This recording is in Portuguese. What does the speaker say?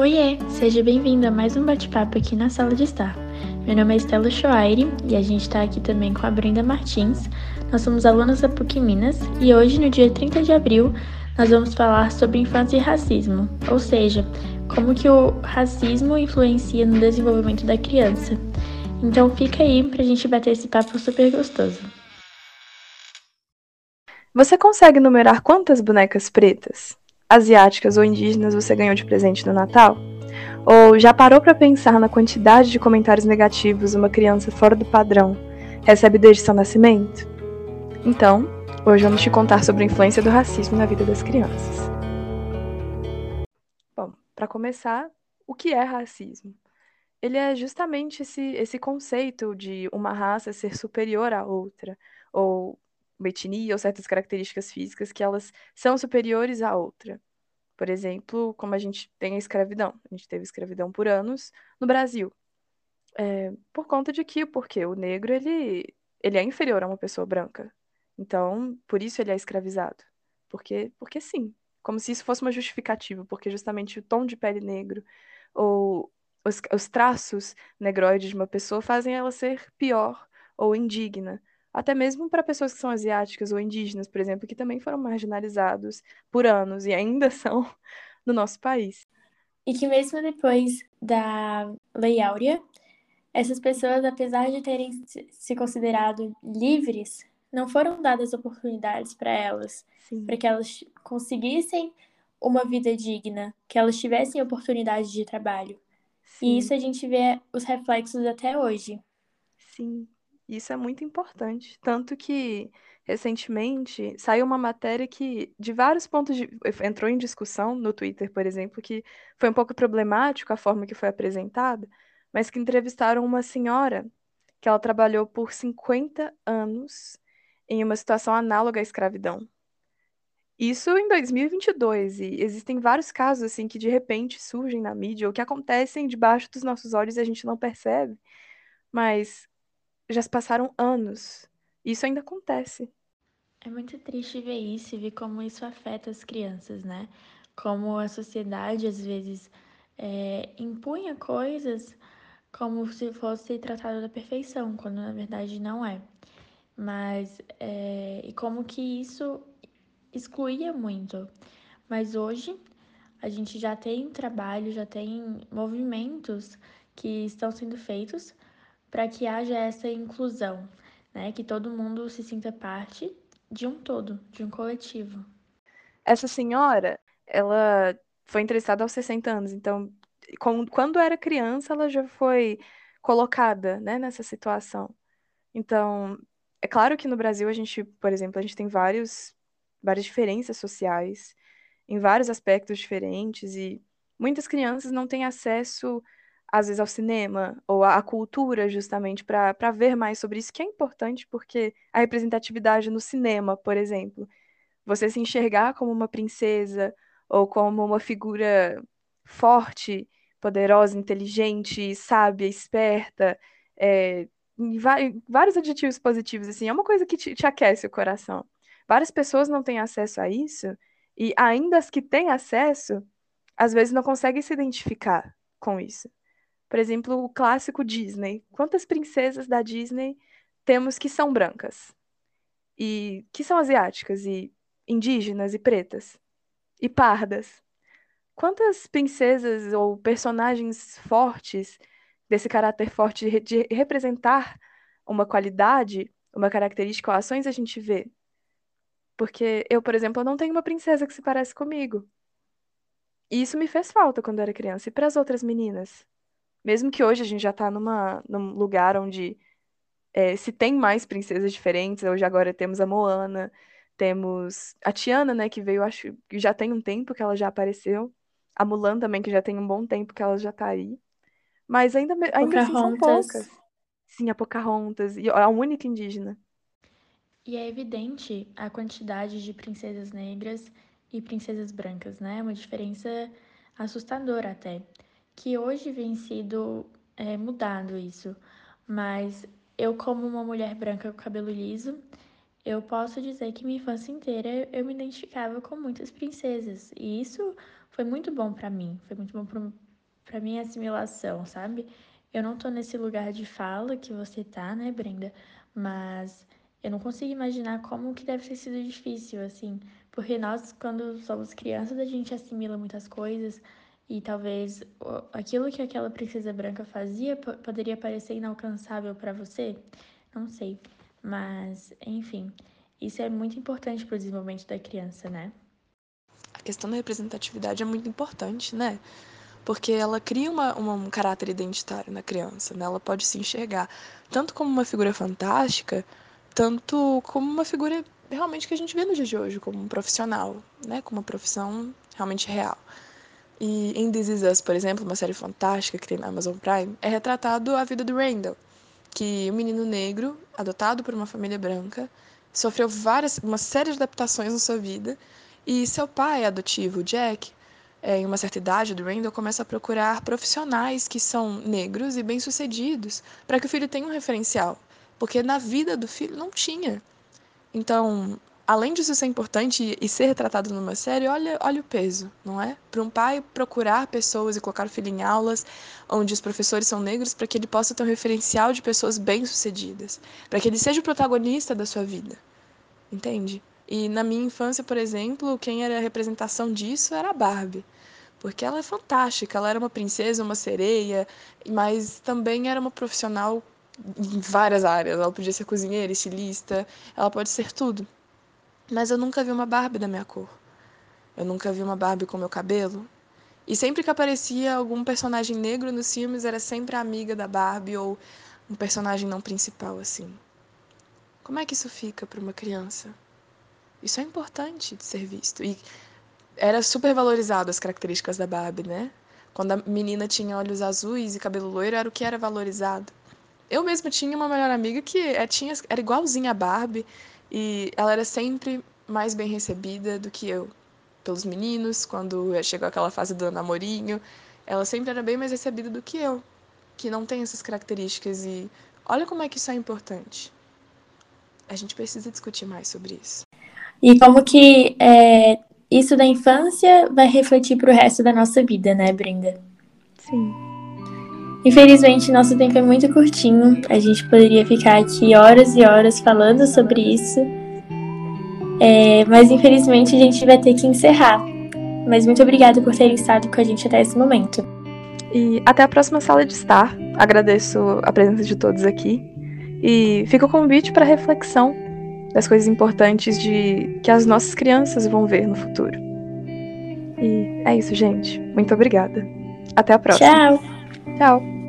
Oiê, seja bem-vindo a mais um bate-papo aqui na sala de estar. Meu nome é Estela Choaire e a gente está aqui também com a Brenda Martins. Nós somos alunos da PUC Minas e hoje, no dia 30 de abril, nós vamos falar sobre infância e racismo, ou seja, como que o racismo influencia no desenvolvimento da criança. Então fica aí pra gente bater esse papo super gostoso. Você consegue numerar quantas bonecas pretas, asiáticas ou indígenas você ganhou de presente no Natal? Ou já parou para pensar na quantidade de comentários negativos uma criança fora do padrão recebe desde seu nascimento? Então, hoje vamos te contar sobre a influência do racismo na vida das crianças. Bom, para começar, o que é racismo? Ele é justamente esse, esse conceito de uma raça ser superior à outra, ou uma etnia ou certas características físicas que elas são superiores à outra. Por exemplo, como a gente tem a escravidão. A gente teve escravidão por anos no Brasil. É, por conta de que, porque o negro ele, ele é inferior a uma pessoa branca. Então, por isso ele é escravizado. Porque, porque sim. Como se isso fosse uma justificativa, porque justamente o tom de pele negro ou os, os traços negroides de uma pessoa fazem ela ser pior ou indigna até mesmo para pessoas que são asiáticas ou indígenas, por exemplo, que também foram marginalizados por anos e ainda são no nosso país. E que mesmo depois da Lei Áurea, essas pessoas, apesar de terem se considerado livres, não foram dadas oportunidades para elas, para que elas conseguissem uma vida digna, que elas tivessem oportunidade de trabalho. Sim. E isso a gente vê os reflexos até hoje. Sim, isso é muito importante. Tanto que, recentemente, saiu uma matéria que, de vários pontos de. entrou em discussão no Twitter, por exemplo, que foi um pouco problemático a forma que foi apresentada, mas que entrevistaram uma senhora que ela trabalhou por 50 anos em uma situação análoga à escravidão. Isso em 2022, e existem vários casos assim que de repente surgem na mídia ou que acontecem debaixo dos nossos olhos e a gente não percebe. Mas já se passaram anos. Isso ainda acontece. É muito triste ver isso e ver como isso afeta as crianças, né? Como a sociedade às vezes é, impunha coisas como se fosse tratado da perfeição, quando na verdade não é. Mas é, e como que isso excluía muito. Mas hoje a gente já tem trabalho, já tem movimentos que estão sendo feitos para que haja essa inclusão, né? Que todo mundo se sinta parte de um todo, de um coletivo. Essa senhora, ela foi entrevistada aos 60 anos, então quando era criança ela já foi colocada, né, nessa situação. Então, é claro que no Brasil a gente, por exemplo, a gente tem vários várias diferenças sociais em vários aspectos diferentes e muitas crianças não têm acesso às vezes ao cinema ou à cultura justamente para ver mais sobre isso, que é importante porque a representatividade no cinema, por exemplo, você se enxergar como uma princesa ou como uma figura forte, poderosa, inteligente, sábia, esperta, é, vários adjetivos positivos, assim, é uma coisa que te, te aquece o coração. Várias pessoas não têm acesso a isso, e ainda as que têm acesso, às vezes não conseguem se identificar com isso. Por exemplo, o clássico Disney. Quantas princesas da Disney temos que são brancas? E que são asiáticas e indígenas e pretas? E pardas? Quantas princesas ou personagens fortes desse caráter forte de representar uma qualidade, uma característica ou ações a gente vê? Porque eu, por exemplo, não tenho uma princesa que se parece comigo. E isso me fez falta quando eu era criança. E para as outras meninas? Mesmo que hoje a gente já tá numa, num lugar onde é, se tem mais princesas diferentes, hoje agora temos a Moana, temos a Tiana, né, que veio, acho que já tem um tempo que ela já apareceu. A Mulan também, que já tem um bom tempo que ela já tá aí. Mas ainda, ainda assim são poucas. Sim, a Pocahontas, e a única indígena. E é evidente a quantidade de princesas negras e princesas brancas, né? Uma diferença assustadora até que hoje vem sido é, mudado isso, mas eu, como uma mulher branca com cabelo liso, eu posso dizer que minha infância inteira eu me identificava com muitas princesas, e isso foi muito bom para mim, foi muito bom para minha assimilação, sabe? Eu não tô nesse lugar de fala que você tá, né, Brenda? Mas eu não consigo imaginar como que deve ter sido difícil, assim, porque nós, quando somos crianças, a gente assimila muitas coisas e talvez aquilo que aquela princesa branca fazia poderia parecer inalcançável para você, não sei, mas enfim, isso é muito importante para o desenvolvimento da criança, né? A questão da representatividade é muito importante, né? porque ela cria uma, uma, um caráter identitário na criança. Né? Ela pode se enxergar tanto como uma figura fantástica, tanto como uma figura realmente que a gente vê no dia de hoje, como um profissional, né? como uma profissão realmente real. E em This Is Us, por exemplo, uma série fantástica que tem na Amazon Prime, é retratado a vida do Randall, que um menino negro, adotado por uma família branca, sofreu várias, uma série de adaptações na sua vida, e seu pai adotivo, Jack, é, em uma certa idade do Randall, começa a procurar profissionais que são negros e bem-sucedidos para que o filho tenha um referencial, porque na vida do filho não tinha. Então, além disso ser importante e ser retratado numa série, olha, olha o peso, não é? Para um pai procurar pessoas e colocar o filho em aulas onde os professores são negros para que ele possa ter um referencial de pessoas bem-sucedidas, para que ele seja o protagonista da sua vida. Entende? E na minha infância, por exemplo, quem era a representação disso era a Barbie. Porque ela é fantástica, ela era uma princesa, uma sereia, mas também era uma profissional em várias áreas. Ela podia ser cozinheira, estilista, ela pode ser tudo. Mas eu nunca vi uma Barbie da minha cor. Eu nunca vi uma Barbie com meu cabelo. E sempre que aparecia algum personagem negro nos filmes, era sempre a amiga da Barbie ou um personagem não principal assim. Como é que isso fica para uma criança? Isso é importante de ser visto. E era super valorizado as características da Barbie, né? Quando a menina tinha olhos azuis e cabelo loiro, era o que era valorizado. Eu mesma tinha uma melhor amiga que é, tinha, era igualzinha a Barbie e ela era sempre mais bem recebida do que eu pelos meninos, quando chegou aquela fase do namorinho, ela sempre era bem mais recebida do que eu, que não tem essas características e olha como é que isso é importante. A gente precisa discutir mais sobre isso. E como que é, isso da infância vai refletir para o resto da nossa vida, né, Brenda? Sim. Infelizmente, nosso tempo é muito curtinho. A gente poderia ficar aqui horas e horas falando sobre isso. É, mas infelizmente a gente vai ter que encerrar. Mas muito obrigada por terem estado com a gente até esse momento. E até a próxima sala de estar. Agradeço a presença de todos aqui. E fica o convite para reflexão das coisas importantes de que as nossas crianças vão ver no futuro. E é isso, gente. Muito obrigada. Até a próxima. Tchau. Tchau.